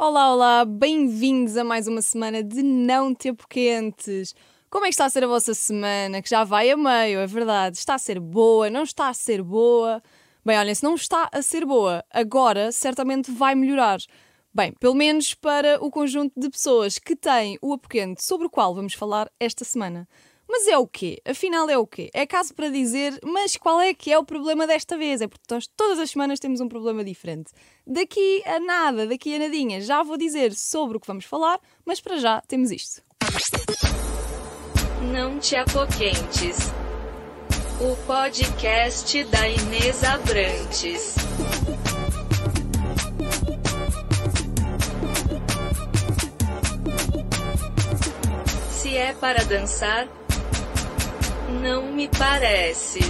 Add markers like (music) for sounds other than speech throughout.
Olá, olá, bem-vindos a mais uma semana de Não Tempo Quentes. Como é que está a ser a vossa semana? Que já vai a meio, é verdade. Está a ser boa, não está a ser boa? Bem, olhem, se não está a ser boa, agora certamente vai melhorar. Bem, pelo menos para o conjunto de pessoas que têm o apoquente sobre o qual vamos falar esta semana. Mas é o quê? Afinal é o quê? É caso para dizer, mas qual é que é o problema desta vez? É porque nós todas as semanas temos um problema diferente. Daqui a nada, daqui a nadinha, já vou dizer sobre o que vamos falar, mas para já temos isto. Não te apoquentes. O podcast da Inês Abrantes. Se é para dançar, não me parece.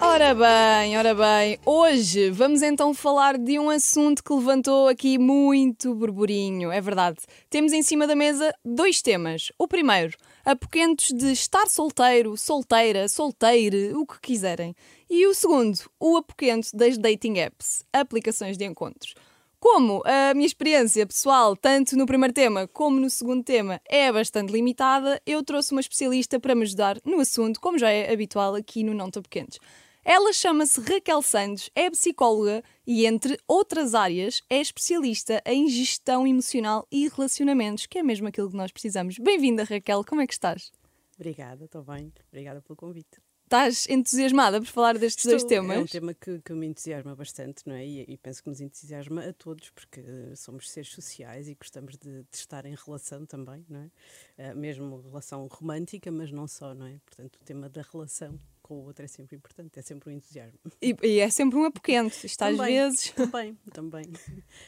Ora bem, ora bem, hoje vamos então falar de um assunto que levantou aqui muito burburinho, é verdade. Temos em cima da mesa dois temas. O primeiro, apoquentos de estar solteiro, solteira, solteire, o que quiserem. E o segundo, o apoquento das dating apps, aplicações de encontros. Como a minha experiência pessoal, tanto no primeiro tema como no segundo tema, é bastante limitada, eu trouxe uma especialista para me ajudar no assunto, como já é habitual aqui no Não Tão Pequenos. Ela chama-se Raquel Santos, é psicóloga e, entre outras áreas, é especialista em gestão emocional e relacionamentos, que é mesmo aquilo que nós precisamos. Bem-vinda, Raquel, como é que estás? Obrigada, estou bem. Obrigada pelo convite. Estás entusiasmada por falar destes Estou, dois temas? É um tema que, que me entusiasma bastante, não é? E, e, penso que nos entusiasma a todos, porque somos seres sociais e gostamos de, de estar em relação também, não é? Uh, mesmo relação romântica, mas não só, não é? Portanto, o tema da relação com o outro é sempre importante, é sempre um entusiasmo. E, e é sempre um apoquento, isto às vezes. (laughs) Também, também.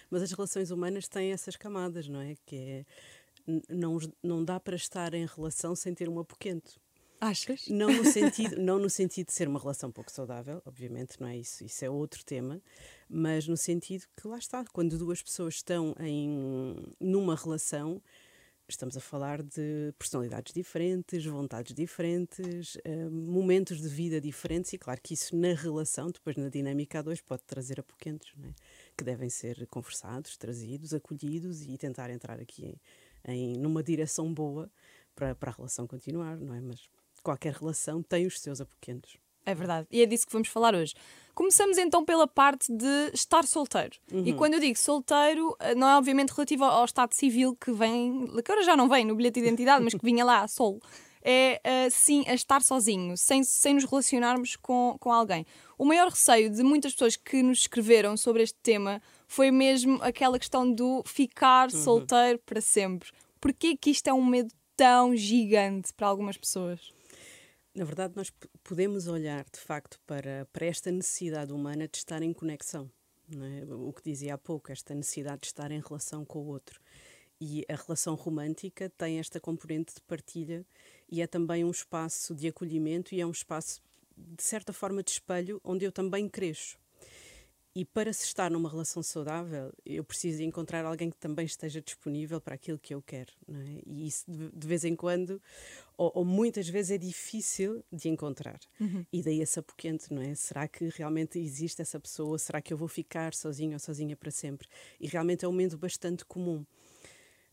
Mas as relações humanas têm essas camadas, não é? Que é. Não, não dá para estar em relação sem ter um apoquento. Achas? Não no sentido, (laughs) não no sentido de ser uma relação pouco saudável, obviamente, não é isso, isso é outro tema, mas no sentido que lá está, quando duas pessoas estão em numa relação, estamos a falar de personalidades diferentes, vontades diferentes, uh, momentos de vida diferentes, e claro que isso na relação, depois na dinâmica a dois, pode trazer apoquentos, é? que devem ser conversados, trazidos, acolhidos e tentar entrar aqui em, em numa direção boa para, para a relação continuar, não é? Mas qualquer relação tem os seus apoquentos. É verdade. E é disso que vamos falar hoje. Começamos então pela parte de estar solteiro. Uhum. E quando eu digo solteiro, eh, não é obviamente relativo ao estado civil que vem, que agora já não vem no bilhete de identidade, mas que vinha lá, sol. É uh, sim a estar sozinho, sem, sem nos relacionarmos com, com alguém. O maior receio de muitas pessoas que nos escreveram sobre este tema foi mesmo aquela questão do ficar uhum. solteiro para sempre. Porquê que isto é um medo tão gigante para algumas pessoas? Na verdade, nós podemos olhar de facto para, para esta necessidade humana de estar em conexão. É? O que dizia há pouco, esta necessidade de estar em relação com o outro. E a relação romântica tem esta componente de partilha e é também um espaço de acolhimento e é um espaço, de certa forma, de espelho onde eu também cresço. E para se estar numa relação saudável, eu preciso encontrar alguém que também esteja disponível para aquilo que eu quero. É? E isso, de, vez em quando, ou, ou, muitas vezes, é difícil de encontrar. Uhum. E daí essa poquente, não é? Será que realmente existe essa pessoa? Será que eu vou ficar sozinho ou sozinha para sempre? E realmente é um medo bastante comum.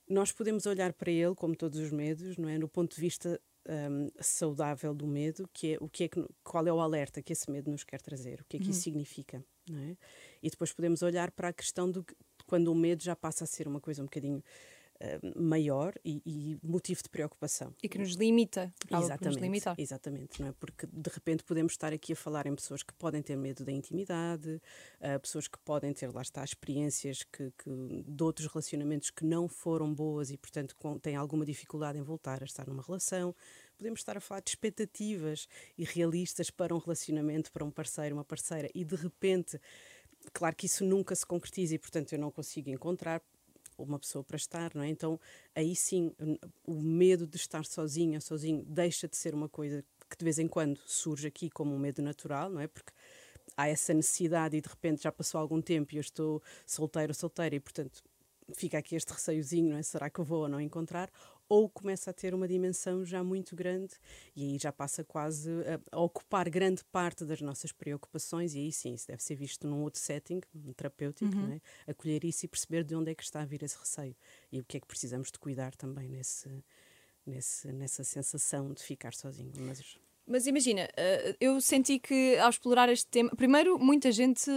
Nós podemos olhar para ele, como todos os medos, não é? No ponto de vista um, saudável do medo, que é o que é que, qual é o alerta que esse medo nos quer trazer, o que é que uhum. isso significa, não é? E depois podemos olhar para a questão do quando o medo já passa a ser uma coisa um bocadinho uh, maior e, e, motivo de preocupação. E que nos limita. Exatamente, nos exatamente, não é? Porque de repente podemos estar aqui a falar em pessoas que podem ter medo da intimidade, uh, pessoas que podem ter, lá está, experiências que, que, de outros relacionamentos que não foram boas e, portanto, com, têm alguma dificuldade em voltar a estar numa relação. Podemos estar a falar de expectativas irrealistas para um relacionamento, para um parceiro, uma parceira, e de repente claro que isso nunca se concretiza e, portanto, eu não consigo encontrar uma pessoa para estar, não é? Então, aí sim, o medo de estar sozinha, sozinho, deixa de ser uma coisa que de vez em quando surge aqui como um medo natural, não é? Porque há essa necessidade e de repente já passou algum tempo e eu estou solteiro solteira e, portanto, fica aqui este receiozinho, não é? Será que eu vou ou não encontrar? Ou começa a ter uma dimensão já muito grande e aí já passa quase a, a, ocupar grande parte das nossas preocupações e aí sim, isso deve ser visto num outro setting, um terapêutico, uhum. é? acolher isso e perceber de onde é que está a vir esse receio e o que é que precisamos de cuidar também nesse, nesse, nessa sensação de ficar sozinho. Mas... Mas imagina, eh, eu senti que ao explorar este tema, primeiro, muita gente,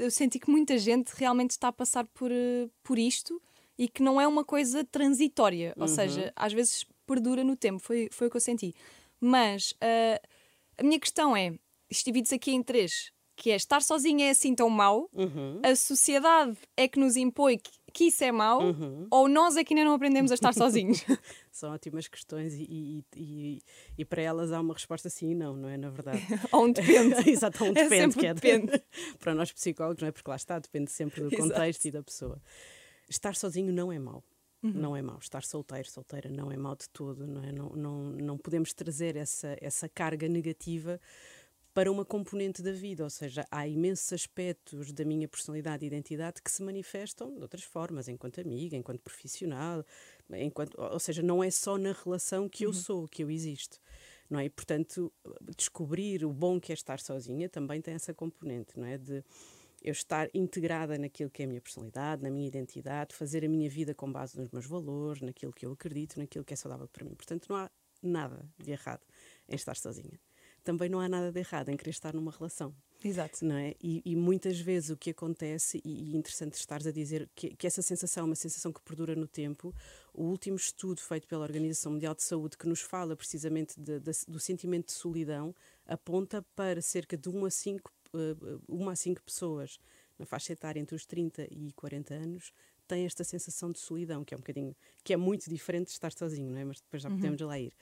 eu senti que muita gente realmente está a passar por, eh, por isto e que não é uma coisa transitória, ou uhum. seja, às vezes perdura no tempo, foi, foi o que eu senti. Mas uh, a minha questão é: divididos aqui em três, que é estar sozinho é assim tão mau, uhum. a sociedade é que nos impõe que, que isso é mau, uhum. ou nós é que ainda não aprendemos a estar sozinhos? (laughs) (laughs) São ótimas questões e, e, e, e, para elas há uma resposta sim e não, não é? Na verdade. (laughs) ou um depende. Exato, um depende. É que é depende. para nós psicólogos, não é? Porque lá está, depende sempre do contexto Exato. e da pessoa. Estar sozinho não é mau. Uhum. Não é mau. Estar solteiro, solteira, não é mau de todo. Não, é? não, não, não podemos trazer essa, essa carga negativa para uma componente da vida, ou seja, há imensos aspectos da minha personalidade e identidade que se manifestam de outras formas, enquanto amiga, enquanto profissional, enquanto, ou seja, não é só na relação que eu uhum. sou, que eu existo. Não é? E, portanto, descobrir o bom que é estar sozinha também tem essa componente, não é? De, eu estar integrada naquilo que é a minha personalidade, na minha identidade, fazer a minha vida com base nos meus valores, naquilo que eu acredito, naquilo que é saudável para mim. Portanto, não há nada de errado em estar sozinha. Também não há nada de errado em querer estar numa relação. Exato. Não é? e, e muitas vezes o que acontece, e, e interessante estares a dizer que, que, essa sensação é uma sensação que perdura no tempo, o último estudo feito pela Organização Mundial de Saúde, que nos fala precisamente de, de, do sentimento de solidão, aponta para cerca de 1 a 5 uh, uma a cinco pessoas na faixa etária entre os 30 e 40 anos têm esta sensação de solidão, que é um bocadinho, que é muito diferente de estar sozinho, não é? Mas depois já uhum. podemos lá ir.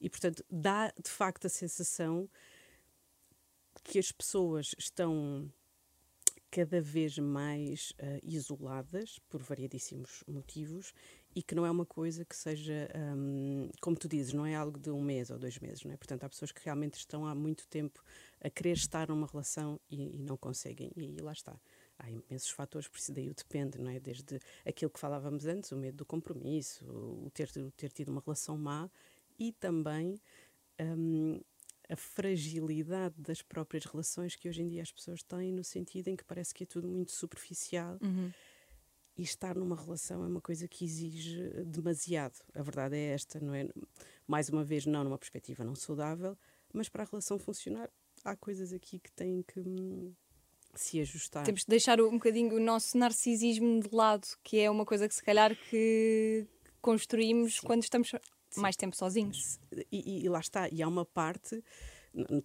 E, portanto, dá de facto a sensação que as pessoas estão cada vez mais uh, isoladas por variadíssimos motivos e que não é uma coisa que seja, um, como tu dizes, não é algo de um mês ou dois meses, não é? Portanto, há pessoas que realmente estão há muito tempo a querer estar numa relação e, e não conseguem, e aí lá está. Há imensos fatores, por isso daí o depende, não é? Desde aquilo que falávamos antes, o medo do compromisso, o ter, o ter tido uma relação má e também um, a fragilidade das próprias relações que hoje em dia as pessoas têm, no sentido em que parece que é tudo muito superficial. Uhum e estar numa relação é uma coisa que exige demasiado. A verdade é esta, não é? Mais uma vez, não numa perspectiva não saudável, mas para a relação funcionar, há coisas aqui que têm que hum, se ajustar. Temos de deixar um bocadinho o nosso narcisismo de lado, que é uma coisa que se calhar que construímos Sim. quando estamos Sim. mais tempo sozinhos. E, e, e lá está, e há uma parte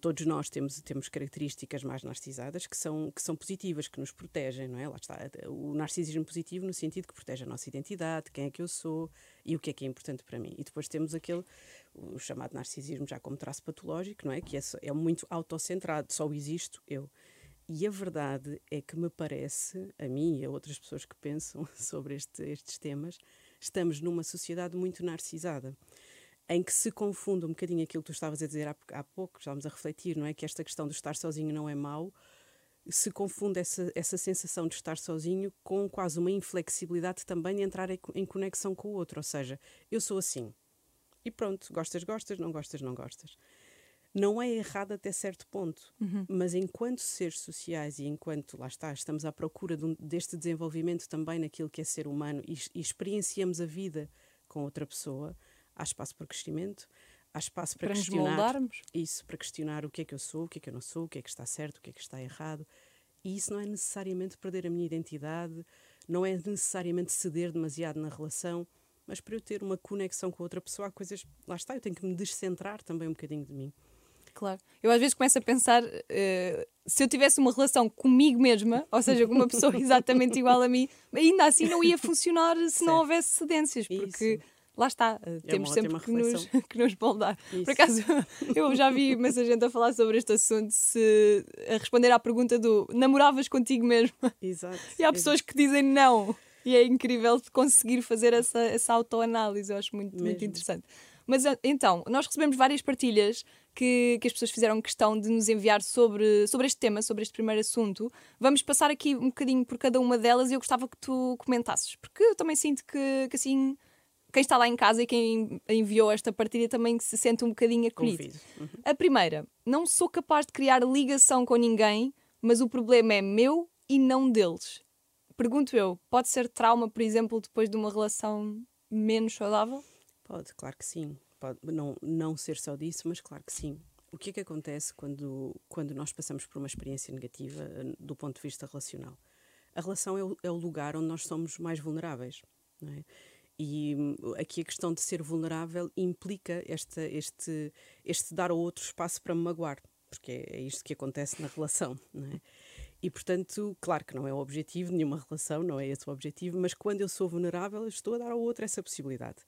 todos nós temos, temos características mais narcisadas que são, que são positivas, que nos protegem, não é? Lá está, o narcisismo positivo no sentido que protege a nossa identidade, quem é que eu sou e o que é que é importante para mim. E depois temos aquele, o chamado narcisismo já como traço patológico, não é? Que é, é muito autocentrado, só existo eu. E a verdade é que me parece, a mim e a outras pessoas que pensam (laughs) sobre este, estes temas, estamos numa sociedade muito narcisada em que se confunde um bocadinho aquilo que tu estavas a dizer há, há pouco, estávamos a refletir, não é? Que esta questão de estar sozinho não é mau, se confunde essa, essa sensação de estar sozinho com quase uma inflexibilidade também de entrar em conexão com o outro. Ou seja, eu sou assim. E pronto, gostas, gostas, não gostas, não gostas. Não é errado até certo ponto, uhum. mas enquanto seres sociais e enquanto, lá está, estamos à procura de um, deste desenvolvimento também naquilo que é ser humano e, e experienciamos a vida com outra pessoa, há espaço para crescimento, há espaço para, para questionar isso, para questionar o que é que eu sou, o que é que eu não sou, o que é que está certo, o que é que está errado. E isso não é necessariamente perder a minha identidade, não é necessariamente ceder demasiado na relação, mas para eu ter uma conexão com outra pessoa, há coisas. Lá está, eu tenho que me descentrar também um bocadinho de mim. Claro. Eu às vezes começo a pensar uh, se eu tivesse uma relação comigo mesma, ou seja, com uma pessoa (laughs) exatamente igual a mim, ainda assim não ia funcionar se certo. não houvesse cedências, porque. Isso lá está, é temos sempre que nos, (laughs) que nos moldar. Isso. Por acaso, (laughs) eu já vi imensa gente a falar sobre este assunto, se, a responder à pergunta do namoravas contigo mesmo? (laughs) Exato. E há pessoas que dizem não. E é incrível conseguir fazer essa, essa autoanálise, eu acho muito, muito interessante. Mas então, nós recebemos várias partilhas que, que as pessoas fizeram questão de nos enviar sobre, sobre este tema, sobre este primeiro assunto. Vamos passar aqui um bocadinho por cada uma delas e eu gostava que tu comentasses, porque eu também sinto que, que assim quem está lá em casa e quem enviou esta partilha também se sente um bocadinho acolhido. Uhum. A primeira, não sou capaz de criar ligação com ninguém, mas o problema é meu e não deles. Pergunto eu, pode ser trauma, por exemplo, depois de uma relação menos saudável? Pode, claro que sim. Pode não, não ser só disso, mas claro que sim. O que é que acontece quando, quando nós passamos por uma experiência negativa eh, do ponto de vista relacional? A relação é o, é o lugar onde nós somos mais vulneráveis. Não é? E hum, aqui a questão de ser vulnerável implica esta, este, este dar ao outro espaço para me magoar, porque é, é isto que acontece na relação. Não é? E, portanto, claro que não é o objetivo nenhuma relação, não é esse o objetivo, mas quando eu sou vulnerável, estou a dar ao outro essa possibilidade.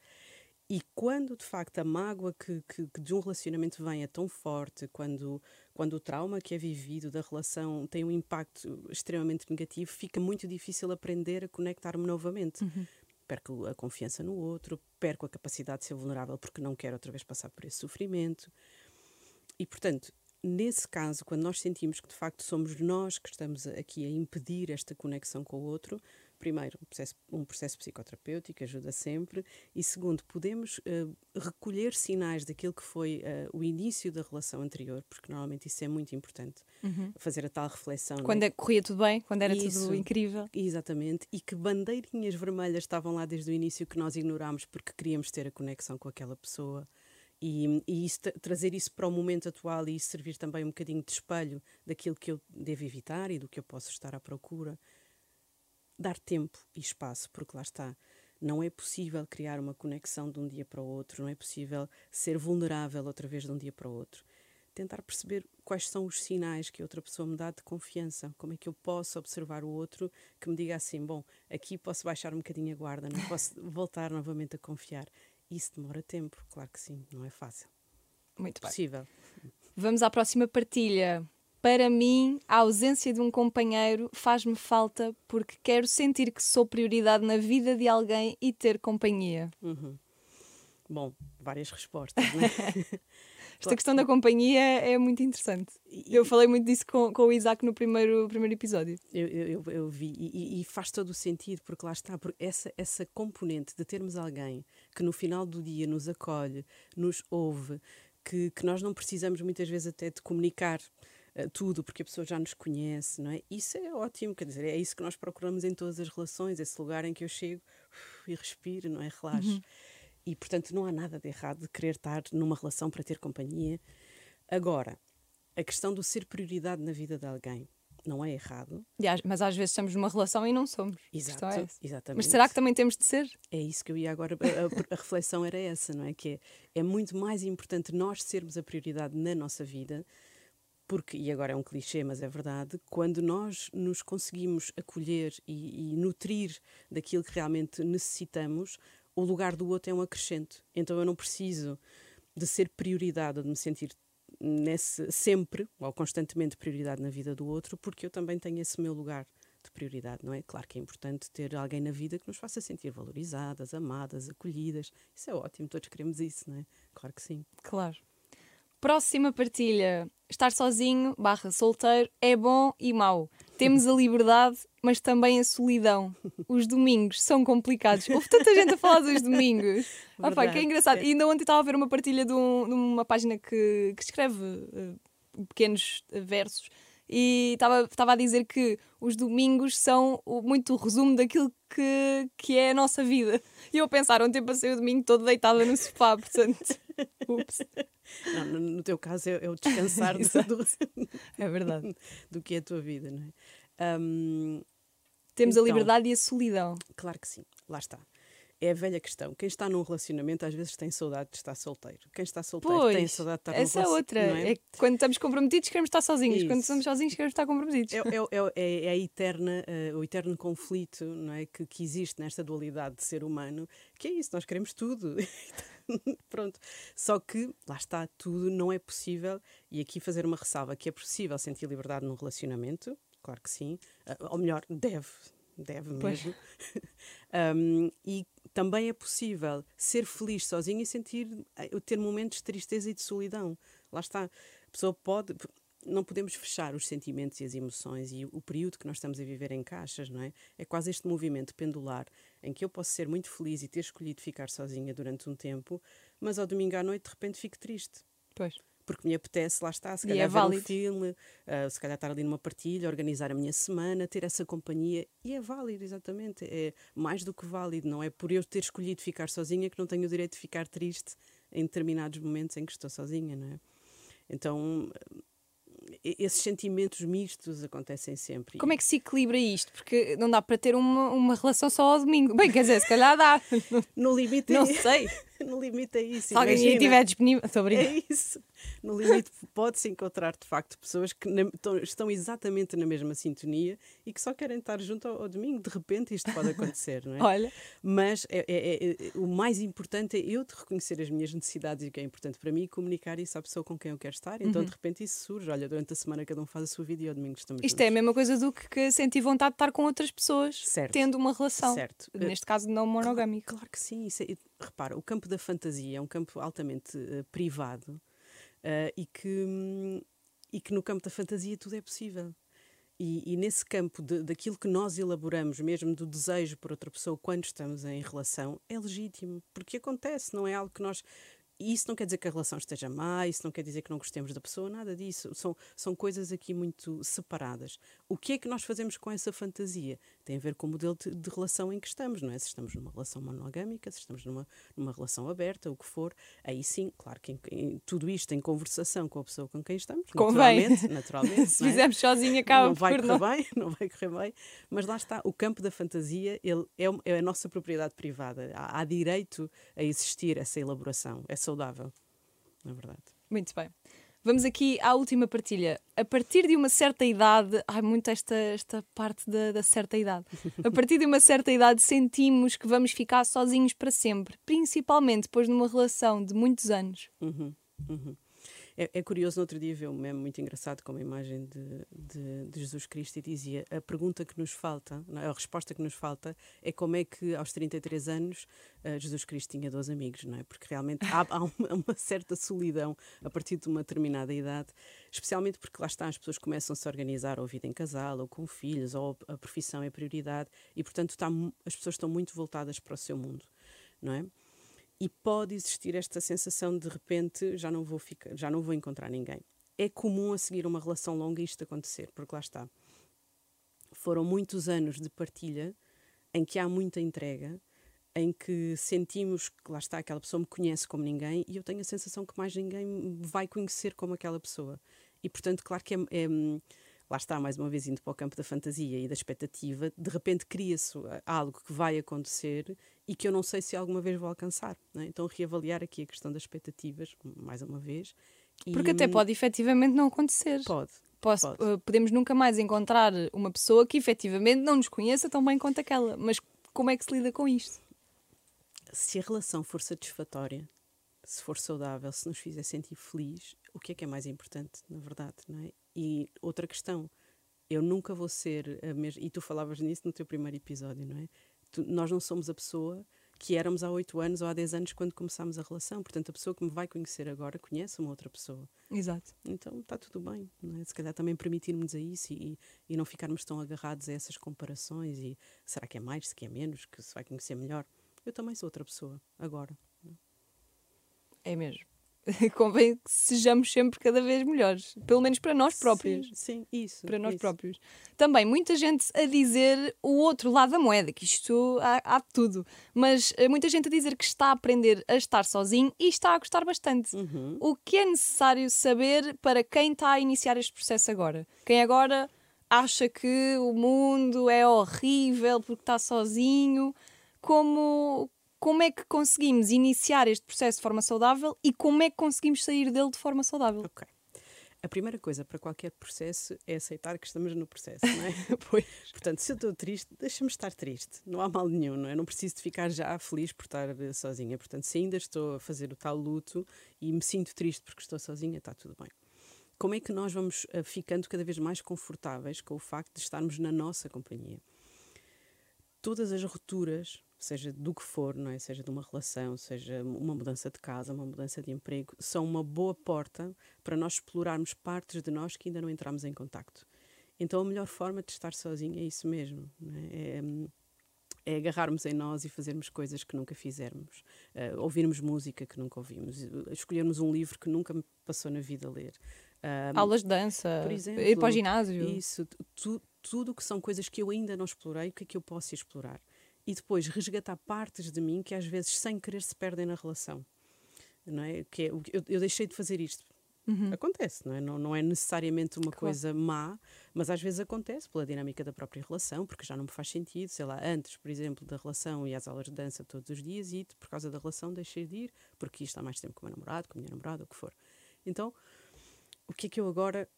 E quando, de facto, a mágoa que, que, que, de um relacionamento vem é tão forte, quando, quando o trauma que é vivido da relação tem um impacto extremamente negativo, fica muito difícil aprender a conectar-me novamente. Uhum. Perco a confiança no outro, perco a capacidade de ser vulnerável porque não quero outra vez passar por esse sofrimento. E, portanto, nesse caso, quando nós sentimos que de facto somos nós que estamos aqui a impedir esta conexão com o outro, primeiro, um processo, um processo psicoterapêutico ajuda sempre, e segundo, podemos uh, recolher sinais daquilo que foi uh, o início da relação anterior, porque normalmente isso é muito importante, uhum. fazer a tal reflexão. Quando né? é, corria tudo bem, quando era isso, tudo incrível. Exatamente, e que bandeirinhas vermelhas estavam lá desde o início que nós ignorámos porque queríamos ter a conexão com aquela pessoa. E, e isso, trazer isso para o momento atual e isso servir também um bocadinho de espelho daquilo que eu devo evitar e do que eu posso estar à procura. Dar tempo e espaço, porque lá está. Não é possível criar uma conexão de um dia para o outro, não é possível ser vulnerável outra vez de um dia para o outro. Tentar perceber quais são os sinais que a outra pessoa me dá de confiança, como é que eu posso observar o outro que me diga assim: bom, aqui posso baixar um bocadinho a guarda, não posso (laughs) voltar novamente a confiar. Isso demora tempo, claro que sim, não é fácil. Muito possível. Bem. Vamos à próxima partilha. Para mim, a ausência de um companheiro faz-me falta porque quero sentir que sou prioridade na vida de alguém e ter companhia. Uhum. Bom, várias respostas, (laughs) né? Esta questão da companhia é muito interessante. Eu falei muito disso com, com o Isaac no primeiro, primeiro episódio. Eu, eu, eu vi e, e, faz todo o sentido, porque lá está, porque essa, essa componente de termos alguém que no final do dia nos acolhe, nos ouve, que, que nós não precisamos muitas vezes até de comunicar uh, tudo, porque a pessoa já nos conhece, não é? Isso é ótimo, quer dizer, é isso que nós procuramos em todas as relações, esse lugar em que eu chego uf, e respiro, não é? Relaxo. Uhum. E, portanto, não há nada de errado de querer estar numa relação para ter companhia. Agora, a questão do ser prioridade na vida de alguém não é errado. Mas às vezes estamos numa relação e não somos. Exato, é exatamente. Mas será que também temos de ser? É isso que eu ia agora. A, a, reflexão era essa, não é? Que é, é muito mais importante nós sermos a prioridade na nossa vida, porque, e agora é um clichê, mas é verdade, quando nós nos conseguimos acolher e, e nutrir daquilo que realmente necessitamos, o lugar do outro é um acrescente. Então eu não preciso de ser prioridade ou de me sentir nesse sempre ou constantemente prioridade na vida do outro, porque eu também tenho esse meu lugar de prioridade, não é? Claro que é importante ter alguém na vida que nos faça sentir valorizadas, amadas, acolhidas. Isso é ótimo, todos queremos isso, não é? Claro que sim. Claro. Próxima partilha. Estar sozinho, barra solteiro, é bom e mau. Temos a liberdade, mas também a solidão. Os domingos são complicados. Houve tanta gente a falar dos domingos. Opa, que é engraçado. É. E ainda ontem estava a ver uma partilha de, um, de uma página que, que escreve uh, pequenos versos e estava a dizer que os domingos são muito o resumo daquilo que, que é a nossa vida. E eu a pensar, ontem passei o domingo todo deitada no sofá, portanto. (laughs) Ups. Não, no, no teu caso é, é o descansar (laughs) do, é verdade. do que é a tua vida, não é? Um, Temos então, a liberdade e a solidão. Claro que sim, lá está. É a velha questão. Quem está num relacionamento às vezes tem saudade de estar solteiro. Quem está solteiro pois, tem saudade de estar essa é outra. É? é? quando estamos comprometidos queremos estar sozinhos. Isso. Quando estamos sozinhos queremos estar comprometidos. É, é, é, é a eterna, uh, o eterno conflito não é? que, que existe nesta dualidade de ser humano. Que é isso, nós queremos tudo. (laughs) Pronto. Só que, lá está, tudo não é possível. E aqui fazer uma ressalva que é possível sentir liberdade num relacionamento. Claro que sim. Uh, ou melhor, deve deve mesmo. (laughs) um, e também é possível ser feliz sozinho e sentir, eh, ter momentos de tristeza e de solidão. Lá está. A pessoa pode. não podemos fechar os sentimentos e as emoções e o período que nós estamos a viver em caixas, não é? É quase este movimento pendular em que eu posso ser muito feliz e ter escolhido ficar sozinha durante um tempo, mas ao domingo à noite de repente fico triste. Pois. Porque me apetece, lá está, se E calhar é ver um filme, uh, se calhar estar ali numa partilha, organizar a minha semana, ter essa companhia. E é válido, exatamente. É mais do que válido. Não é por eu ter escolhido ficar sozinha que não tenho o direito de ficar triste em determinados momentos em que estou sozinha, não é? Então, esses sentimentos mistos acontecem sempre. Como é que se equilibra isto? Porque não dá para ter uma, uma relação só ao domingo. Bem, quer dizer, se calhar dá. No limite, Não é, (laughs) sei. (laughs) no limite é isso. Se alguém imagina. estiver disponível. Brincar. É isso. No limite, pode-se encontrar de facto pessoas que na- estão- exatamente na mesma sintonia e que só querem estar junto ao, ao domingo. De repente, isto pode acontecer, não é? (laughs) Olha, Mas é- é- é- é- o mais importante é eu de reconhecer as minhas necessidades e o que é importante para mim e comunicar isso à pessoa com quem eu quero estar. Então, de repente, isso surge. Olha, durante a semana cada um faz a sua vida e ao domingo estamos isto é a juntos. mesma coisa do que, que sentir vontade de estar com outras pessoas, Certo. tendo uma relação. Certo. Neste caso, não monogâmica. Claro que sim. Isso é- repara, o campo da fantasia é um campo altamente eh, privado eh, e, que, hum, e que no campo da fantasia tudo é possível. E, e nesse campo de- daquilo que nós elaboramos, mesmo do desejo por outra pessoa quando estamos em relação, é legítimo. Porque acontece, não é algo que nós. E isso não quer dizer que a relação esteja má, isso não quer dizer que não gostemos da pessoa, nada disso. São, são coisas aqui muito separadas. O que é que nós fazemos com essa fantasia? Tem a ver com o modelo de, de relação em que estamos, não é? Se estamos numa relação monogâmica, se estamos numa, numa relação aberta, o que for, aí sim, claro que em- em tudo isto em conversação com a pessoa com quem estamos, Convém. naturalmente, naturalmente (laughs) Se é? fizermos sozinho, acaba não vai por correr não. bem, (laughs) não vai correr bem, mas lá está, o campo da fantasia ele é, é a nossa propriedade privada. Há, há direito a existir essa elaboração, é saudável, na verdade. Muito bem. Vamos aqui à última partilha. A partir de uma certa idade, ai, muito esta, esta parte da, da certa idade. A partir de uma certa idade, sentimos que vamos ficar sozinhos para sempre, principalmente depois de uma relação de muitos anos. Uhum, uhum. É, é curioso, no outro dia ver um meme muito engraçado com uma imagem de, de, de Jesus Cristo e dizia a pergunta que nos falta, é? a resposta que nos falta é como é que aos 33 anos eh, Jesus Cristo tinha 12 amigos, não é? Porque realmente há, há (laughs) uma, uma certa solidão a partir de uma determinada idade, especialmente porque lá está, as pessoas começam a se organizar ou vida em casal, ou com filhos, ou a profissão é prioridade e, portanto, as pessoas estão muito voltadas para o seu mundo, não é? E pode existir esta sensação de, de repente já não vou ficar, já não vou encontrar ninguém. É comum a seguir uma relação longa isto acontecer, porque lá está. Foram muitos anos de partilha em que há muita entrega, em que sentimos que lá está aquela pessoa me conhece como ninguém e eu tenho a sensação que mais ninguém vai conhecer como aquela pessoa. E portanto, claro que é, é lá está, mais uma vez, indo para o campo da fantasia e da expectativa, de repente cria-se algo que vai acontecer e que eu não sei se alguma vez vou alcançar. é? Então, reavaliar aqui a questão das expectativas, mais uma vez. e- Porque até pode efetivamente não acontecer. Pode. Posso- pode. eh, podemos nunca mais encontrar uma pessoa que efetivamente não nos conheça tão bem quanto aquela. Mas como é que se lida com isto? Se a relação for satisfatória, se for saudável, se nos fizer sentir feliz, o que é que é mais importante, na verdade, não é? E outra questão, eu nunca vou ser a mesma, e tu falavas nisso no teu primeiro episódio, não é? Tu- nós não somos a pessoa que éramos há 8 anos ou há 10 anos quando começámos a relação. Portanto, a pessoa que me vai conhecer agora conhece uma outra pessoa. Exato. Então está tudo bem, não é? Se calhar também permitirmos a isso e, e não ficarmos tão agarrados a essas comparações e será que é mais, se que é menos, que se vai conhecer melhor. Eu também sou outra pessoa, agora. É mesmo. (laughs) Convém que sejamos sempre cada vez melhores. Pelo menos para nós próprios. Sim, sim, isso. para nós isso. próprios. Também muita gente a dizer o outro lado da moeda, que isto há, há de tudo, mas eh, muita gente a dizer que está a aprender a estar sozinho e está a gostar bastante. Uhum. O que é necessário saber para quem está a iniciar este processo agora? Quem agora acha que o mundo é horrível porque está sozinho, como. Como é que conseguimos iniciar este processo de forma saudável e como é que conseguimos sair dele de forma saudável? Ok. A primeira coisa para qualquer processo é aceitar que estamos no processo, não é? (laughs) Pois. Portanto, se eu estou triste, deixa-me estar triste. Não há mal nenhum, não é? Não preciso de ficar já feliz por estar eh, sozinha. Portanto, se ainda estou a fazer o tal luto e me sinto triste porque estou sozinha, está tudo bem. Como é que nós vamos eh, ficando cada vez mais confortáveis com o facto de estarmos na nossa companhia? todas as rupturas, seja do que for, não é? Seja de uma relação, seja uma mudança de casa, uma mudança de emprego, são uma boa porta para nós explorarmos partes de nós que ainda não entramos em contacto. Então a melhor forma de estar sozinho é isso mesmo, é? é é agarrarmos em nós e fazermos coisas que nunca fizermos, uh, ouvirmos música que nunca ouvimos, escolhermos um livro que nunca me passou na vida a ler. Um, Aulas de dança, por exemplo, ir para o ginásio. Isso, tu, tudo que são coisas que eu ainda não explorei, o que é que eu posso explorar? E depois resgatar partes de mim que às vezes sem querer se perdem na relação. Não é? Que é, eu, eu deixei de fazer isto Uhum. Acontece, não é? Não, não é necessariamente uma claro. coisa má, mas às vezes acontece pela dinâmica da própria relação, porque já não me faz sentido, sei lá, antes, por exemplo, da relação e às aulas de dança todos os dias e por causa da relação deixei de ir, porque isto há mais tempo com o meu namorado, com a minha namorada, o que for. Então, o que é que eu agora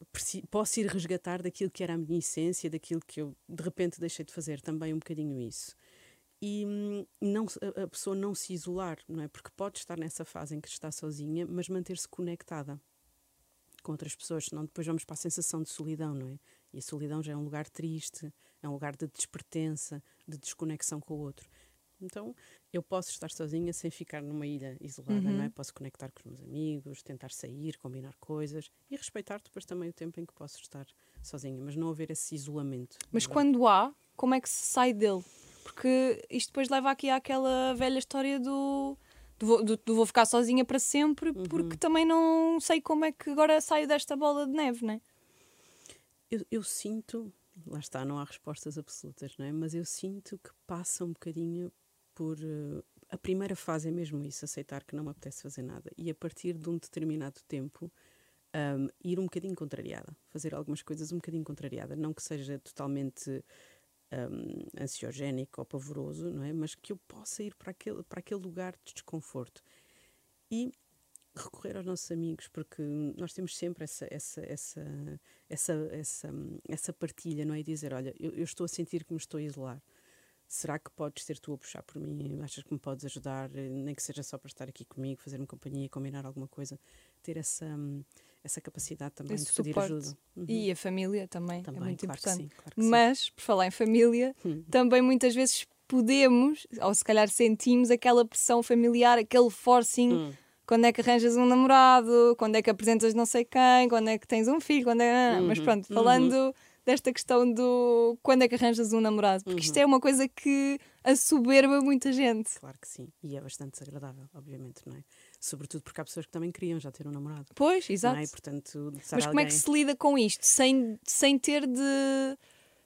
posso ir resgatar daquilo que era a minha essência, daquilo que eu de repente deixei de fazer? Também um bocadinho isso. E não, a pessoa não se isolar, não é? Porque pode estar nessa fase em que está sozinha, mas manter-se conectada com outras pessoas, senão depois vamos para a sensação de solidão, não é? E a solidão já é um lugar triste, é um lugar de despertença, de desconexão com o outro. Então, eu posso estar sozinha sem ficar numa ilha isolada, uhum. não é? Posso conectar com os meus amigos, tentar sair, combinar coisas e respeitar depois também o tempo em que posso estar sozinha, mas não haver esse isolamento. Mas quando há, como é que se sai dele? Porque isto depois leva aqui àquela velha história do vou, vou ficar sozinha para sempre, uhum. porque também não sei como é que agora saio desta bola de neve, né? Eu, eu sinto, lá está, não há respostas absolutas, não é? Mas eu sinto que passa um bocadinho por. Uh, a primeira fase é mesmo isso, aceitar que não me apetece fazer nada. E a partir de um determinado tempo, um, ir um bocadinho contrariada, fazer algumas coisas um bocadinho contrariada. Não que seja totalmente um, ansiogénico ou pavoroso, não é? Mas que eu possa ir para aquele, para aquele lugar de desconforto. E recorrer aos nossos amigos, porque nós temos sempre essa, essa, essa, essa, essa, essa partilha, não é? E dizer, olha, eu, eu estou a sentir que me estou a isolar. Será que podes ser tu a puxar por mim? Achas que me podes ajudar? Nem que seja só para estar aqui comigo, fazer-me companhia, combinar alguma coisa. Ter essa, essa capacidade também Esse de pedir ajuda. Uhum. E a família também, é também é muito claro importante. Sim, claro Mas, por falar em família, hum. também muitas vezes podemos, ou se calhar sentimos aquela pressão familiar, aquele forcing. Hum. Quando é que arranjas um namorado? Quando é que apresentas não sei quem? Quando é que tens um filho? Quando é... Uhum. Mas pronto, falando uhum. desta questão do quando é que arranjas um namorado, porque isto uhum. é uma coisa que assoberba muita gente. Claro que sim, e é bastante desagradável, obviamente, não é? Sobretudo porque há pessoas que também queriam já ter um namorado. Pois, exato. É? Portanto, Mas como alguém... é que se lida com isto? Sem, sem ter de,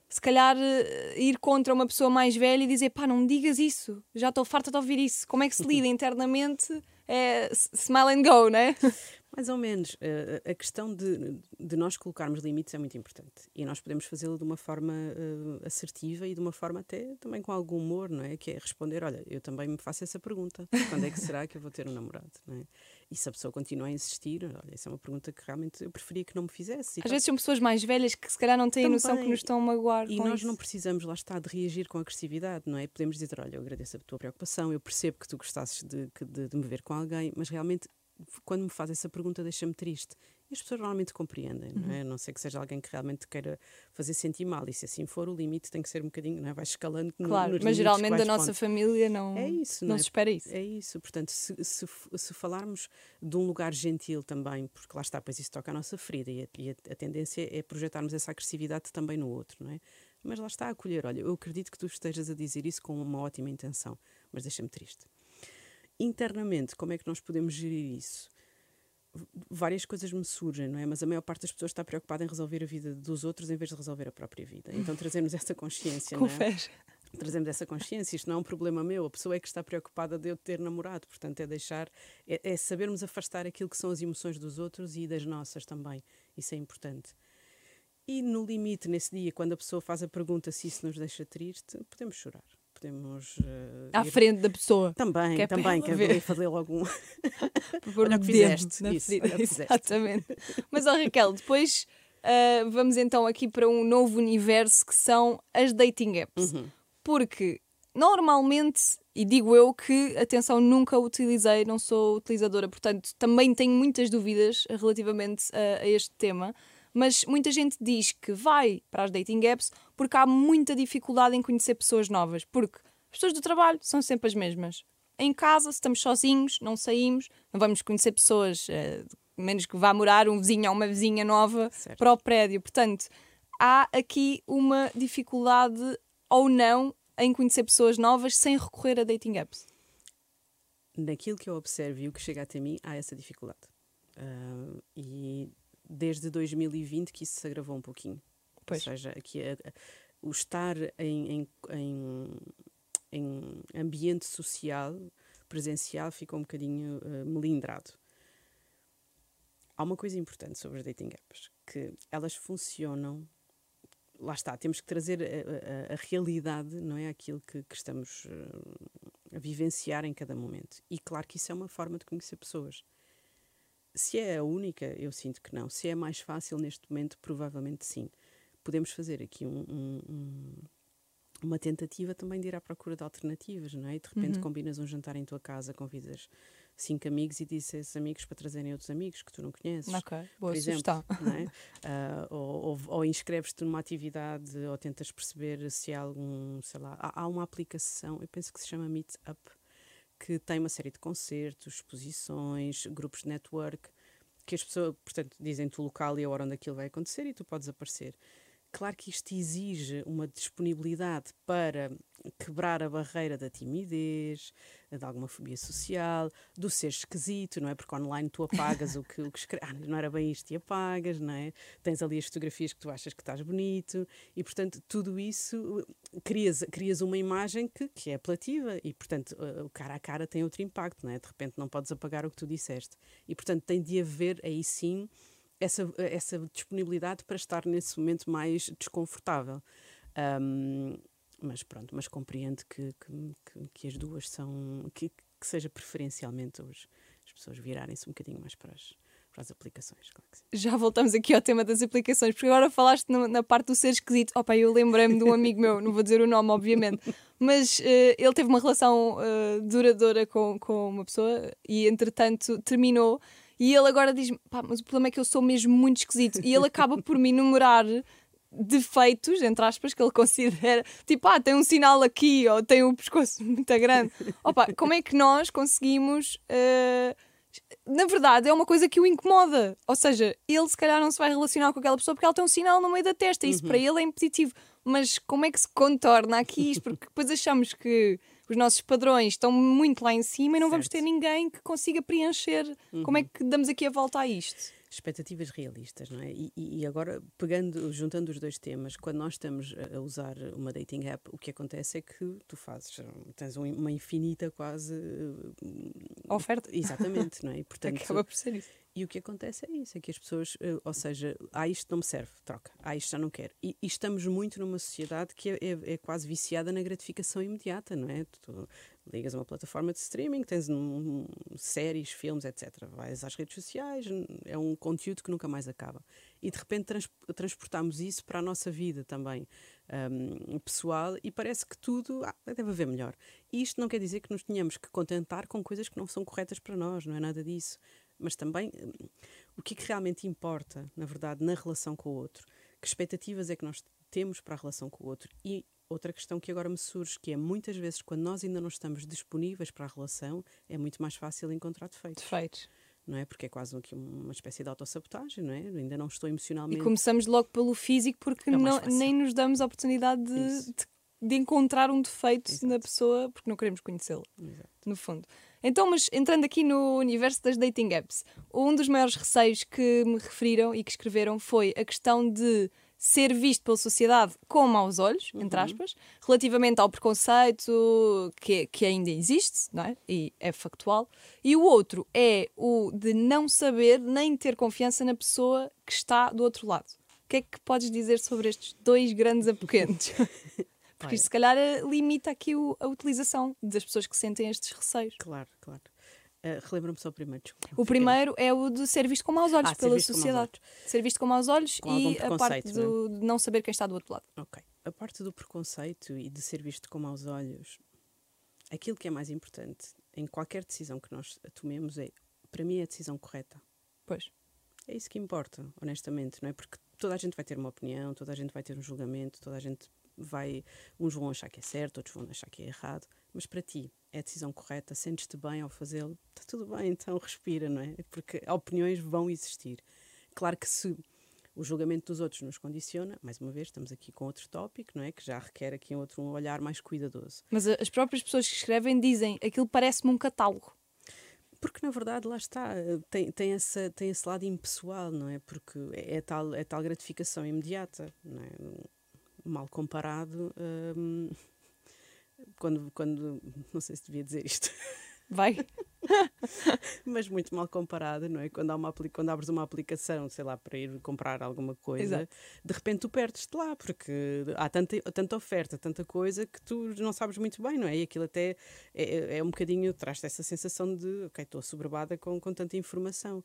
se calhar, eh, ir contra uma pessoa mais velha e dizer pá, não me digas isso, já estou farta de ouvir isso. Como é que se lida (laughs) internamente? É smile and go, né? (laughs) Mais ou menos. Uh, a questão de, de nós colocarmos limites é muito importante. E nós podemos fazê-lo de uma forma uh, assertiva e de uma forma até também com algum humor, não é? Que é responder: olha, eu também me faço essa pergunta. Quando é que será que eu vou ter um namorado? Não é? E se a pessoa continua a insistir, olha, essa é uma pergunta que realmente eu preferia que não me fizesse. Às vezes são pessoas mais velhas que se calhar não têm também. noção que nos estão a magoar. E nós isso. não precisamos, lá está, de reagir com agressividade, não é? Podemos dizer: olha, eu agradeço a tua preocupação, eu percebo que tu gostasses de, de, de me ver com alguém, mas realmente quando me faz essa pergunta, deixa-me triste. E as pessoas normalmente compreendem, uhum. não é? A não ser que seja alguém que realmente queira fazer sentir mal. E se assim for, o limite tem que ser um bocadinho, não é? Vai escalando. Claro, no, mas geralmente da nossa família não, é isso, não, não é? se espera isso. É isso. Portanto, se, se, se, falarmos de um lugar gentil também, porque lá está, pois isso toca a nossa ferida e a, e a tendência é projetarmos essa agressividade também no outro, não é? Mas lá está a acolher. Olha, eu acredito que tu estejas a dizer isso com uma ótima intenção, mas deixa-me triste. Internamente, como é que nós podemos gerir isso? várias coisas me surgem, não é? Mas a maior parte das pessoas está preocupada em resolver a vida dos outros em vez de resolver a própria vida. Então trazemos essa consciência, não é? Trazemos essa consciência, isto não é um problema meu, a pessoa é que está preocupada de eu ter namorado, portanto é deixar, é, é sabermos afastar aquilo que são as emoções dos outros e das nossas também, isso é importante. E no limite, nesse dia, quando a pessoa faz a pergunta se isso nos deixa triste, podemos chorar podemos. Uh, à ir... frente da pessoa. Também, que é também, que é fazer logo um. (laughs) Por olha o que fizeste. Na isso, olha Exatamente. Mas, ó Raquel, depois uh, vamos então aqui para um novo universo que são as dating apps. Uhum. Porque normalmente, e digo eu que, atenção, nunca utilizei, não sou utilizadora, portanto também tenho muitas dúvidas relativamente a, a este tema. Mas muita gente diz que vai para as dating apps porque há muita dificuldade em conhecer pessoas novas. Porque as pessoas do trabalho são sempre as mesmas. Em casa, se estamos sozinhos, não saímos, não vamos conhecer pessoas, eh, menos que vá morar um vizinho ou uma vizinha nova Certo. para o prédio. Portanto, há aqui uma dificuldade ou não em conhecer pessoas novas sem recorrer a dating apps. naquilo que eu observo e o que chega até mim, há essa dificuldade. Ah, e desde 2020 que isso se agravou um pouquinho. Pois. Ou seja, aqui a- a- o estar em, em, em, em ambiente social, presencial, ficou um bocadinho ah, melindrado. Há uma coisa importante sobre as dating apps, que elas funcionam lá está, temos que trazer a, a- a realidade, não é? Aquilo que, que estamos eh, a vivenciar em cada momento. E claro que isso é uma forma de conhecer pessoas. Se é a única, eu sinto que não. Se é mais fácil neste momento, provavelmente sim. Podemos fazer aqui um- um- um- uma tentativa também de ir à procura de alternativas, não é? E de repente Uhum. combinas um jantar em tua casa, convidas cinco amigos e dizes a esses amigos para trazerem outros amigos que tu não conheces Ok, boa por exemplo, é? (laughs) Ah, ou, ou, ou inscreves-te numa atividade ou tentas perceber se há algum, sei lá, há, há uma aplicação, eu penso que se chama Meetup, que tem uma série de concertos, exposições, grupos de network, que as pessoas, portanto, dizem-te o local e a hora onde aquilo vai acontecer e tu podes aparecer. Claro que isto exige uma disponibilidade para quebrar a barreira da timidez, de alguma fobia social, do ser esquisito, não é? Porque online tu apagas o que, o que escreves. (laughs) Ah, não era bem isto e apagas, não é? Tens ali as fotografias que tu achas que estás bonito e, portanto, tudo isso uh, crias, crias uma imagem que, que é apelativa e, portanto, uh, o cara a cara tem outro impacto, não é? De repente não podes apagar o que tu disseste. E, portanto, tem de haver aí sim essa, essa disponibilidade para estar nesse momento mais desconfortável. Um, mas pronto, mas compreendo que, que, que, as duas são. que, que seja preferencialmente os, as pessoas virarem-se um bocadinho mais para as, para as aplicações. Claro. Já voltamos aqui ao tema das aplicações, porque agora falaste na, na parte do ser esquisito. Opa, eu lembrei-me de um (laughs) amigo meu, não vou dizer o nome, obviamente, mas eh, ele teve uma relação eh, duradoura com, com uma pessoa e, entretanto, terminou. E ele agora diz-me: pá, mas o problema é que eu sou mesmo muito esquisito. E ele acaba por me enumerar defeitos, entre aspas, que ele (laughs) considera, tipo, ah, tem um sinal aqui, ou tem um pescoço muito grande. Opa, como é que nós conseguimos. eh, na verdade, é uma coisa que o incomoda. Ou seja, ele se calhar não se vai relacionar com aquela pessoa porque ela tem um sinal no meio da testa. Isso para ele é impeditivo. Mas como é que se contorna aqui isto? Porque depois achamos que os nossos padrões estão muito lá em cima e não vamos ter Certo. ninguém que consiga preencher. Como é que damos aqui a volta a isto? Expectativas realistas, não é? E, e- agora, pegando, juntando os dois temas, quando nós estamos a usar uma dating app, o que acontece é que tu fazes, tens um- uma infinita quase. hum, Oferta. (laughs) Exatamente, não é? E, portanto, Acaba por ser isso. E o que acontece é isso, é que as pessoas, eh, ou seja, ah, isto não me serve, troca, ah, isto já não quero. E, e estamos muito numa sociedade que é, é- é quase viciada na gratificação imediata, não é? Tu ligas a uma plataforma de streaming, tens um- um- séries, filmes, etc. Vais às redes sociais, é um conteúdo que nunca mais acaba. E de repente trans- transportamos isso para a nossa vida também hum, pessoal e parece que tudo ah, deve haver melhor. E isto não quer dizer que nos tenhamos que contentar com coisas que não são corretas para nós, não é nada disso mas também hum, o que é que realmente importa, na verdade, na relação com o outro. Que expectativas é que nós temos para a relação com o outro? E outra questão que agora me surge, que é muitas vezes quando nós ainda não estamos disponíveis para a relação, é muito mais fácil encontrar defeitos, Defeitos. não é? Porque é quase aqui uma espécie de autossabotagem, não é? Ainda não estou E emocionalmente... começamos logo pelo físico porque É não- nem nos damos a oportunidade de, de, de encontrar um defeito na Exato. pessoa porque não queremos conhecê-lo. No fundo. Então, mas entrando aqui no universo das dating apps, um dos maiores receios que me referiram e que escreveram foi a questão de ser visto pela sociedade com maus olhos, entre aspas, relativamente ao preconceito que, que ainda existe, não é? E é factual. E o outro é o de não saber nem ter confiança na pessoa que está do outro lado. O que é que podes dizer sobre estes dois grandes apoquentes? (laughs) Porque isto, se calhar, limita aqui o- a utilização das pessoas que sentem estes receios. Claro, claro. Uh, Relembra-me só o primeiro, desculpa. O primeiro é o de ser visto com maus olhos Ah, ser pela maus sociedade. Ser visto com maus olhos Com e a parte preconceito, do, de não saber quem está do outro lado. Ok. A parte do preconceito e de ser visto com maus olhos, aquilo que é mais importante em qualquer decisão que nós tomemos é, para mim, é a decisão correta. Pois. É isso que importa, honestamente, não é? Porque toda a gente vai ter uma opinião, toda a gente vai ter um julgamento, toda a gente vai. Uns vão achar que é certo, outros vão achar que é errado, mas para ti é a decisão correta, sentes-te bem ao fazê-lo, está tudo bem, então (laughs) respira, não é? Porque opiniões vão existir. Claro que se o julgamento dos outros nos condiciona, mais uma vez, estamos aqui com outro tópico, não é? Que já requer aqui outro um olhar mais cuidadoso. Mas as próprias pessoas que escrevem dizem aquilo parece-me um catálogo. Porque na verdade lá está, tem, tem, essa, tem esse lado impessoal, não é? Porque é, é tal, é tal gratificação imediata, não é? Mal comparado, hum, quando, quando. Não sei se devia dizer isto. (laughs) Vai. (laughs) mas muito mal comparada, não é? Quando, há uma, quando abres uma aplicação, sei lá, para ir comprar alguma coisa, Exato. de repente tu perdes-te lá, porque há tanta, tanta oferta, tanta coisa que tu não sabes muito bem, não é? E aquilo até é, é um bocadinho, traz-te essa sensação de, ok, estou assoberbada com, com tanta informação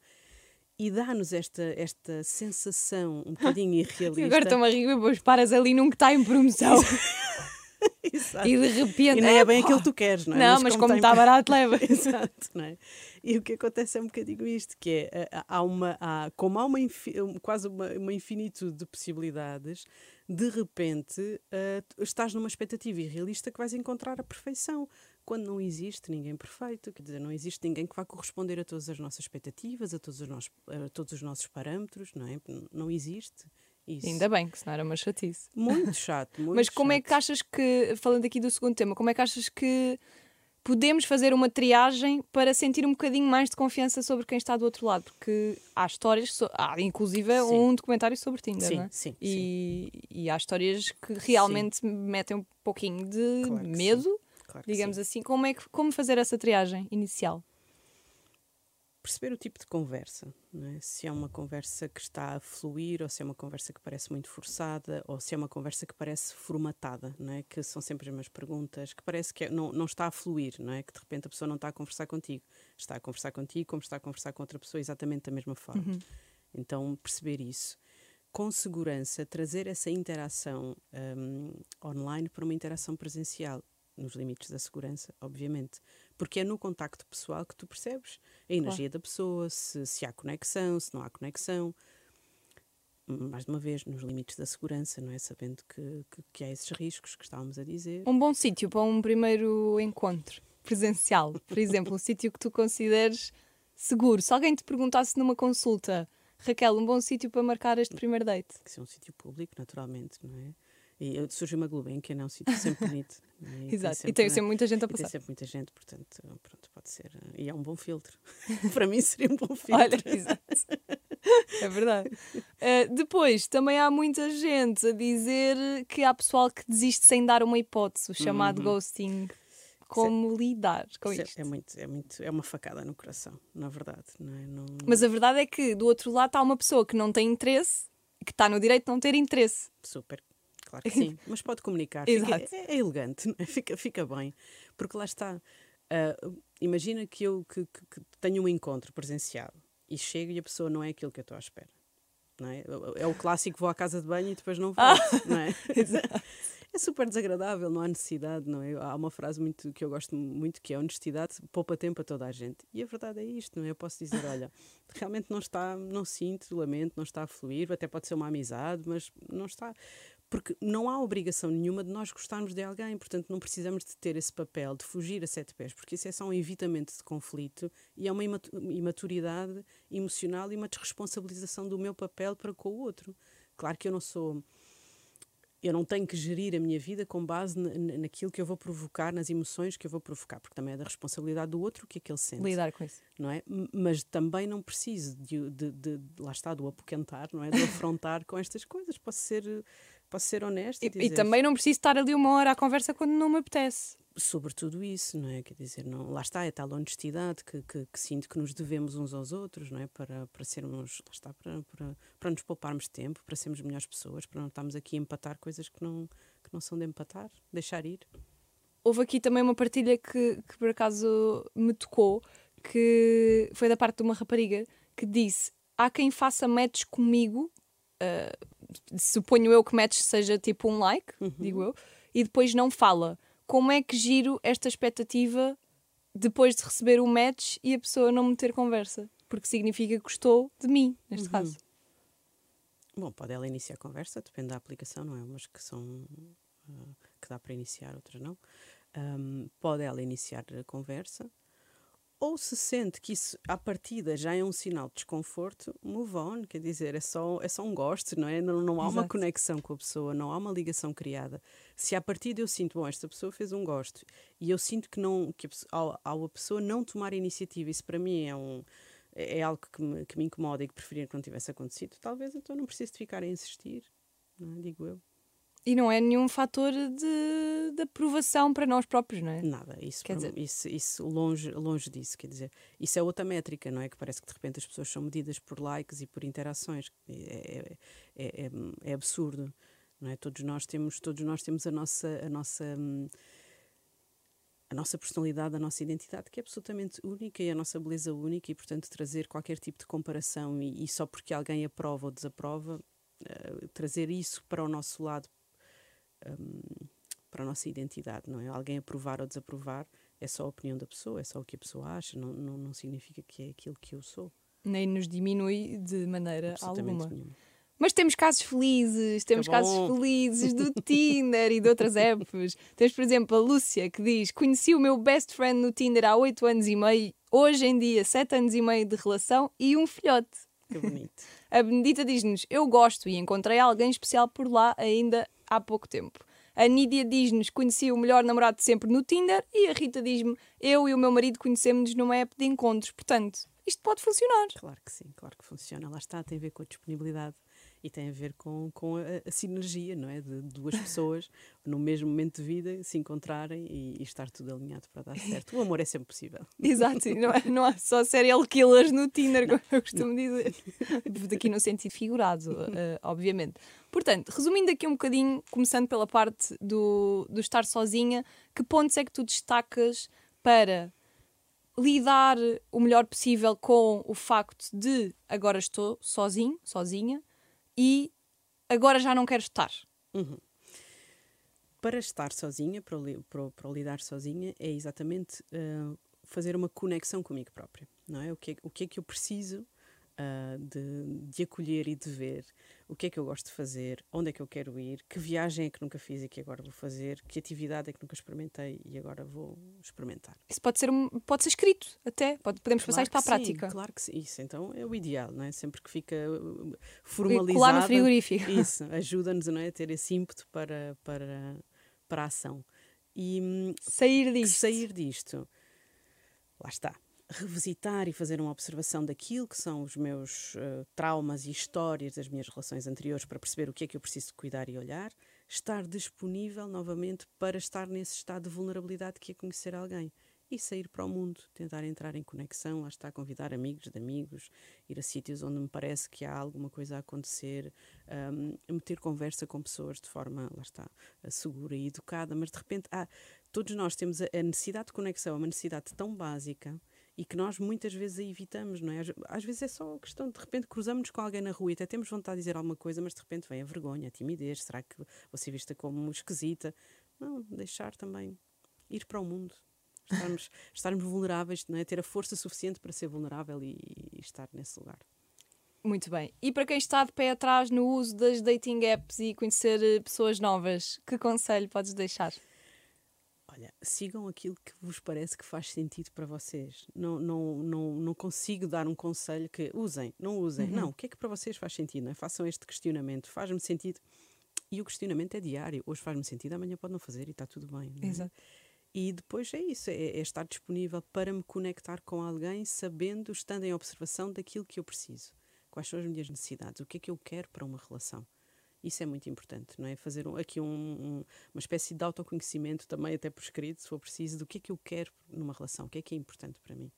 e dá-nos esta, esta sensação um bocadinho (laughs) irrealista. Agora estou-me a rir, depois paras ali num que está em promoção. (laughs) E de repente. E não é bem aquilo que tu queres, não é? Não, mas, como está barato, (laughs) leva. Exato, não é? E o que acontece é um bocadinho isto, que é, há uma, há, como há uma, quase uma, uma infinitude de possibilidades, de repente uh, estás numa expectativa irrealista que vais encontrar a perfeição, quando não existe ninguém perfeito, quer dizer, não existe ninguém que vá corresponder a todas as nossas expectativas, a todos os nossos, a todos os nossos parâmetros, não é? Não existe. Isso. Ainda bem, que senão era uma chatice. Muito (laughs) chato, muito Mas como chato. é que achas que, falando aqui do segundo tema, como é que achas que podemos fazer uma triagem para sentir um bocadinho mais de confiança sobre quem está do outro lado? Porque há histórias, so há inclusive Sim. um documentário sobre Tinder, Sim, não é? sim, E, e há histórias que realmente metem um pouquinho de Claro medo, Claro digamos sim. assim. Como, é que, como fazer essa triagem inicial? Perceber o tipo de conversa, é? se é uma conversa que está a fluir, ou se é uma conversa que parece muito forçada, ou se é uma conversa que parece formatada, não é? que são sempre as mesmas perguntas, que parece que é- não, não está a fluir, não é? que de repente a pessoa não está a conversar contigo, está a conversar contigo como está a conversar com outra pessoa exatamente da mesma forma. Então, perceber isso. Com segurança, trazer essa interação hum, online para uma interação presencial, nos limites da segurança, obviamente. Porque é no contacto pessoal que tu percebes a energia da pessoa, se, se há conexão, se não há conexão. Mais uma vez, nos limites da segurança, não é? Sabendo que, que, que há esses riscos que estávamos a dizer. Um bom sítio para um primeiro encontro presencial, por exemplo, um (laughs) sítio que tu consideres seguro. Se alguém te perguntasse numa consulta, Raquel, um bom sítio para marcar este primeiro date? Que é um sítio público, naturalmente, não é? E surge uma Gulbenkian, é um sítio sempre bonito. (laughs) E Exato. e tem sempre muita gente a E tem passar. sempre muita gente, portanto, pronto, pode ser. eh, E é um bom filtro. (laughs) Para mim seria um bom (laughs) filtro. Olha, exato. É verdade. Uh, depois, também há muita gente a dizer que há pessoal que desiste sem dar uma hipótese, o chamado ghosting. Como lidar com Isso é- isto? é, muito, é muito, é uma facada no coração, na verdade, não é? Não... Mas a verdade é que do outro lado está uma pessoa que não tem interesse, que está no direito de não ter interesse. Super, claro que sim, (laughs) mas pode comunicar. Fica, é, é elegante, (laughs) é? fica, fica bem, porque lá está. ah, imagina que eu que, que- que tenho um encontro presencial e chego e a pessoa não é aquilo que eu estou à espera. Não é? é o clássico vou à casa de banho e depois não volto, não é? (laughs) É super desagradável, não há necessidade, não é? Há uma frase muito que eu gosto muito que é honestidade poupa tempo a toda a gente. E a verdade é isto, não é? Eu posso dizer, olha, realmente não está, não sinto, lamento, não está a fluir, até pode ser uma amizade, mas não está. Porque não há obrigação nenhuma de nós gostarmos de alguém, portanto não precisamos de ter esse papel de fugir a sete pés, porque isso é só um evitamento de conflito e é uma imatu- imaturidade emocional e uma desresponsabilização do meu papel para com o outro. Claro que eu não sou eu não tenho que gerir a minha vida com base na- na- naquilo que eu vou provocar, nas emoções que eu vou provocar, porque também é da responsabilidade do outro o que é que ele sente, Lidar com isso. não é? Mas também não preciso de, de, de- de- lá está, do apoquentar, não é? De (laughs) afrontar com estas coisas. Posso ser, posso ser honesta E, e, e também não preciso estar ali uma hora à conversa quando não me apetece. sobre tudo isso, não é? Quer dizer, não, lá está, é tal honestidade que, que, que sinto que nos devemos uns aos outros, não é? Para, para sermos, lá está, para, para, para nos pouparmos tempo, para sermos melhores pessoas, para não estarmos aqui a empatar coisas que não, que não são de empatar, deixar ir. Houve aqui também uma partilha que, que por acaso me tocou, que foi da parte de uma rapariga que disse: há quem faça match comigo, ah, suponho eu que match seja tipo um like, digo eu, e depois não fala. Como é que giro esta expectativa depois de receber o match e a pessoa não me ter conversa? porque significa que gostou de mim, neste Uhum. caso. Bom, pode ela iniciar a conversa, depende da aplicação, não é? Umas que são ah, que dá para iniciar, outras não. Ahm, pode ela iniciar a conversa, ou se sente que isso à partida já é um sinal de desconforto, move on, quer dizer, é só, é só um gosto, não é? Não, não há uma Exato. conexão com a pessoa, não há uma ligação criada. Se à partida eu sinto, bom, esta pessoa fez um gosto e eu sinto que não que a ao, ao a pessoa não tomar iniciativa, isso para mim é um é algo que me, que me incomoda e que preferia que não tivesse acontecido, talvez então não preciso de ficar a insistir, não é? digo eu. E não é nenhum fator de, de aprovação para nós próprios, não é? Nada, isso, Quer dizer- isso, isso longe, longe disso, quer dizer, isso é outra métrica, não é? Que parece que de repente as pessoas são medidas por likes e por interações. É, é, é, é- é absurdo, não é? Todos nós temos, todos nós temos a nossa, a nossa, hum, a nossa personalidade, a nossa identidade, que é absolutamente única e a nossa beleza única, e portanto trazer qualquer tipo de comparação e, e só porque alguém aprova ou desaprova, eh, trazer isso para o nosso lado hum, para a nossa identidade, não é? Alguém aprovar ou desaprovar é só a opinião da pessoa, é só o que a pessoa acha, não, não, não significa que é aquilo que eu sou. Nem nos diminui de maneira alguma. nenhuma. Mas temos casos felizes, temos casos felizes do (laughs) Tinder e de outras apps. Temos, por exemplo, a Lúcia que diz: Conheci o meu best friend no Tinder há 8 anos e meio, hoje em dia, 7 anos e meio de relação e um filhote. Que bonito. (laughs) A Benedita diz-nos: Eu gosto e encontrei alguém especial por lá ainda há pouco tempo. A Nídia diz-nos: Conheci o melhor namorado de sempre no Tinder. E a Rita diz-me: Eu e o meu marido conhecemos-nos numa app de encontros. Portanto, isto pode funcionar. claro que sim, claro que funciona. Lá está, tem a ver com a disponibilidade e tem a ver com, com a, a sinergia, não é? De duas pessoas (laughs) no mesmo momento de vida se encontrarem e, e estar tudo alinhado para dar certo. O amor é sempre possível. (laughs) Exato, não, é, não há só serial killers no Tinder, como eu costumo dizer. (laughs) Aqui no sentido figurado, eh, obviamente. Portanto, resumindo aqui um bocadinho, começando pela parte do, do estar sozinha, que pontos é que tu destacas para lidar o melhor possível com o facto de agora estou sozinho, sozinha, e agora já não quero estar? Uhum. Para estar sozinha, para, para, para lidar sozinha, é exatamente ah, fazer uma conexão comigo própria, não é? O que é, o que, é que eu preciso ah, de, de acolher e de ver? O que é que eu gosto de fazer? Onde é que eu quero ir? Que viagem é que nunca fiz e que agora vou fazer? Que atividade é que nunca experimentei e agora vou experimentar? Isso pode ser, pode ser escrito, até. Pode, podemos passar isto para a Claro sim, prática. claro que sim. Isso então é o ideal, não é? Sempre que fica uh, E formalizado. Colar no frigorífico. (laughs) Isso, ajuda-nos é, a ter esse ímpeto para, para, para a ação. E hum, Sair disto. sair disto, lá está, revisitar e fazer uma observação daquilo que são os meus eh, traumas e histórias das minhas relações anteriores para perceber o que é que eu preciso cuidar e olhar, estar disponível novamente para estar nesse estado de vulnerabilidade que é conhecer alguém. E sair para o mundo, tentar entrar em conexão, lá está, convidar amigos de amigos, ir a sítios onde me parece que há alguma coisa a acontecer, um, meter conversa com pessoas de forma, lá está, segura e educada, mas de repente há, todos nós temos a, a necessidade de conexão, uma necessidade tão básica e que nós muitas vezes a evitamos, não é? Às, vezes é só questão de, repente cruzamos-nos com alguém na rua e até temos vontade de dizer alguma coisa, mas de repente vem a vergonha, a timidez, será que vou ser vista como esquisita? Não, deixar também ir para o mundo. Estarmos, (laughs) estarmos vulneráveis, não é? ter a força suficiente para ser vulnerável e, e estar nesse lugar. Muito bem. E para quem está de pé atrás no uso das dating apps e conhecer eh, pessoas novas, que conselho podes deixar? Olha, sigam aquilo que vos parece que faz sentido para vocês. Não, não, não, não consigo dar um conselho que usem, não usem. Não, o que é que para vocês faz sentido? É? Façam este questionamento. Faz-me sentido. E o questionamento é diário. Hoje faz-me sentido, amanhã pode não fazer e está tudo bem. é? Exato. E depois é isso, é, é estar disponível para me conectar com alguém, sabendo, estando em observação daquilo que eu preciso. Quais são as minhas necessidades? O que é que eu quero para uma relação? Isso é muito importante, não é? Fazer um- aqui um- um- uma espécie de autoconhecimento também, até por escrito, se for preciso, do que é que eu quero numa relação, o que é que é importante para mim.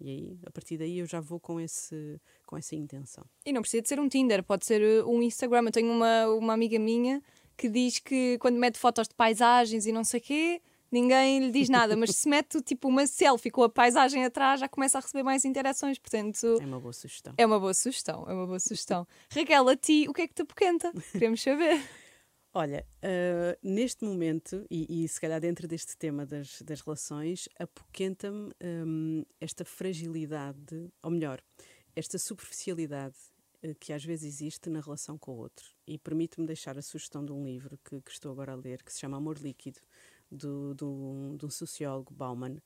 E aí, a partir daí, eu já vou com, esse, com essa intenção. E não precisa de ser um Tinder, pode ser eh, um Instagram. Eu tenho uma, uma amiga minha que diz que quando mete fotos de paisagens e não sei quê, ninguém lhe diz nada. Mas se mete tipo uma selfie com a paisagem atrás, já começa a receber mais interações. Portanto, É uma boa sugestão. é uma boa sugestão. É uma boa sugestão. Raquel, a ti, o que é que te apoquenta? Queremos saber. (laughs) Olha, uh, neste momento, e, e, se calhar dentro deste tema das, das relações, apoquenta-me um, esta fragilidade, ou melhor, esta superficialidade uh, que às vezes existe na relação com o outro. E permite-me deixar a sugestão de um livro que, que, estou agora a ler, que se chama Amor Líquido, do, do, do sociólogo Bauman.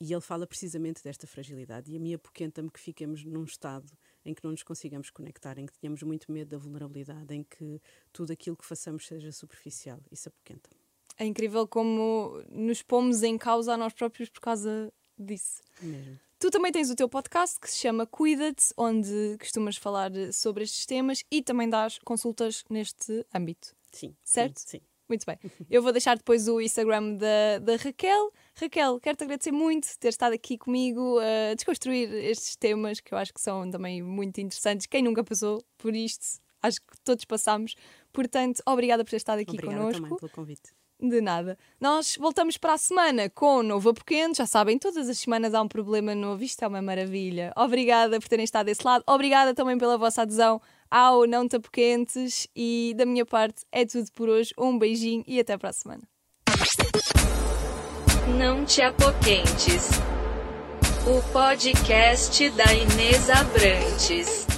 E ele fala precisamente desta fragilidade. E a mim apoquenta-me que fiquemos num estado em que não nos consigamos conectar, em que tenhamos muito medo da vulnerabilidade, em que tudo aquilo que façamos seja superficial. Isso apoquenta. É incrível como nos pomos em causa a nós próprios por causa disso. Mesmo. Tu também tens o teu podcast que se chama Cuida-te, onde costumas falar sobre estes temas e também dás consultas neste âmbito. Sim. Certo? Sim. sim. Muito bem. Eu vou deixar depois o Instagram da, da Raquel. Raquel, quero-te agradecer muito ter estado aqui comigo a desconstruir estes temas que eu acho que são também muito interessantes. Quem nunca passou por isto, acho que todos passamos. Portanto, obrigada por ter estado aqui obrigada connosco. Também pelo convite. De nada. Nós voltamos para a semana com o novo Apoquente. Já sabem, todas as semanas há um problema novo. Isto é uma maravilha. Obrigada por terem estado desse lado. Obrigada também pela vossa adesão ao Não Te Apoquentes. E da minha parte é tudo por hoje. Um beijinho e até para a semana. Não Te Apoquentes. O podcast da Inês Abrantes.